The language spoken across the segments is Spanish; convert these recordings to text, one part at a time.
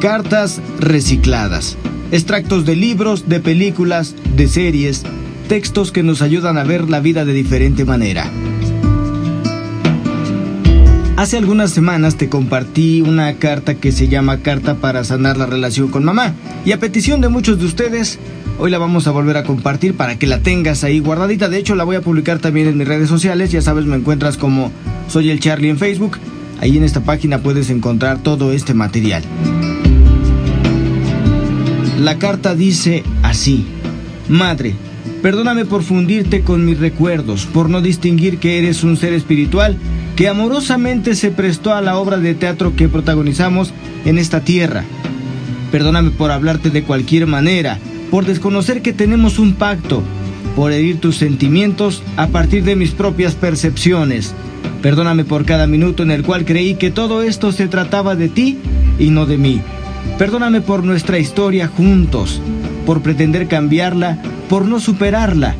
Cartas recicladas. Extractos de libros, de películas, de series, textos que nos ayudan a ver la vida de diferente manera. Hace algunas semanas te compartí una carta que se llama Carta para sanar la relación con mamá. Y a petición de muchos de ustedes, hoy la vamos a volver a compartir para que la tengas ahí guardadita. De hecho, la voy a publicar también en mis redes sociales. Ya sabes, me encuentras como Soy el Charlie en Facebook. Ahí en esta página puedes encontrar todo este material. La carta dice así. Madre, perdóname por fundirte con mis recuerdos, por no distinguir que eres un ser espiritual que amorosamente se prestó a la obra de teatro que protagonizamos en esta tierra. Perdóname por hablarte de cualquier manera, por desconocer que tenemos un pacto, por herir tus sentimientos a partir de mis propias percepciones. Perdóname por cada minuto en el cual creí que todo esto se trataba de ti y no de mí. Perdóname por nuestra historia juntos, por pretender cambiarla, por no superarla.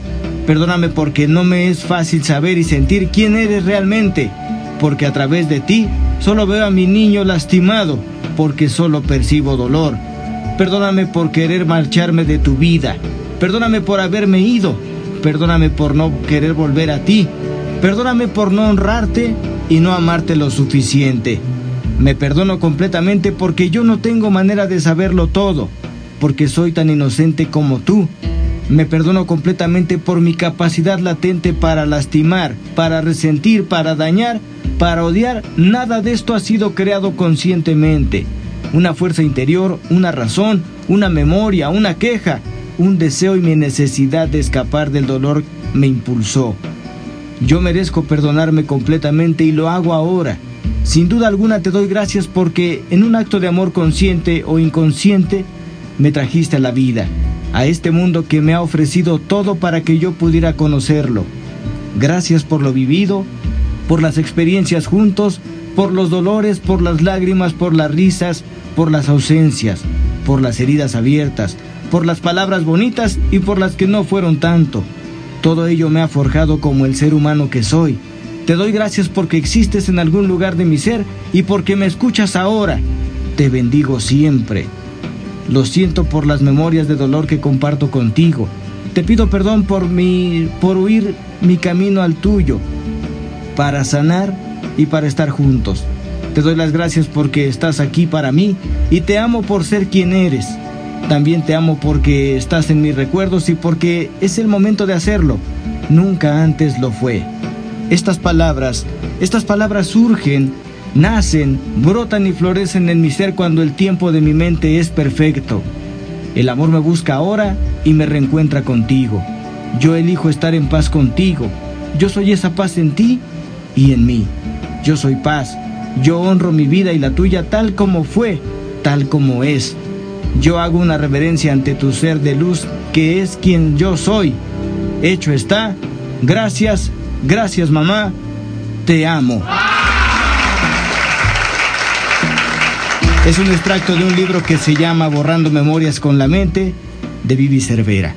Perdóname porque no me es fácil saber y sentir quién eres realmente porque a través de ti solo veo a mi niño lastimado, porque solo percibo dolor. Perdóname por querer marcharme de tu vida. Perdóname por haberme ido. Perdóname por no querer volver a ti. Perdóname por no honrarte y no amarte lo suficiente. Me perdono completamente porque yo no tengo manera de saberlo todo, porque soy tan inocente como tú. Me perdono completamente por mi capacidad latente para lastimar, para resentir, para dañar para odiar, nada de esto ha sido creado conscientemente. Una fuerza interior, una razón, una memoria, una queja, un deseo y mi necesidad de escapar del dolor me impulsó. Yo merezco perdonarme completamente y lo hago ahora. Sin duda alguna te doy gracias porque en un acto de amor consciente o inconsciente me trajiste a la vida, a este mundo que me ha ofrecido todo para que yo pudiera conocerlo. Gracias por lo vivido, por las experiencias juntos, por los dolores, por las lágrimas, por las risas, por las ausencias, por las heridas abiertas, por las palabras bonitas y por las que no fueron tanto. Todo ello me ha forjado como el ser humano que soy. Te doy gracias porque existes en algún lugar de mi ser y porque me escuchas ahora. Te bendigo siempre. Lo siento por las memorias de dolor que comparto contigo. Te pido perdón por mi por huir mi camino al tuyo para sanar y para estar juntos. Te doy las gracias porque estás aquí para mí y te amo por ser quien eres. También te amo porque estás en mis recuerdos y porque es el momento de hacerlo. Nunca antes lo fue. Estas palabras, estas palabras surgen, nacen, brotan y florecen en mi ser cuando el tiempo de mi mente es perfecto. El amor me busca ahora y me reencuentra contigo. Yo elijo estar en paz contigo. Yo soy esa paz en ti y en mí. Yo soy paz. Yo honro mi vida y la tuya tal como fue, tal como es. Yo hago una reverencia ante tu ser de luz, que es quien yo soy. Hecho está. Gracias, gracias mamá. Te amo. Es un extracto de un libro que se llama Borrando Memorias con la Mente de Vivi Cervera.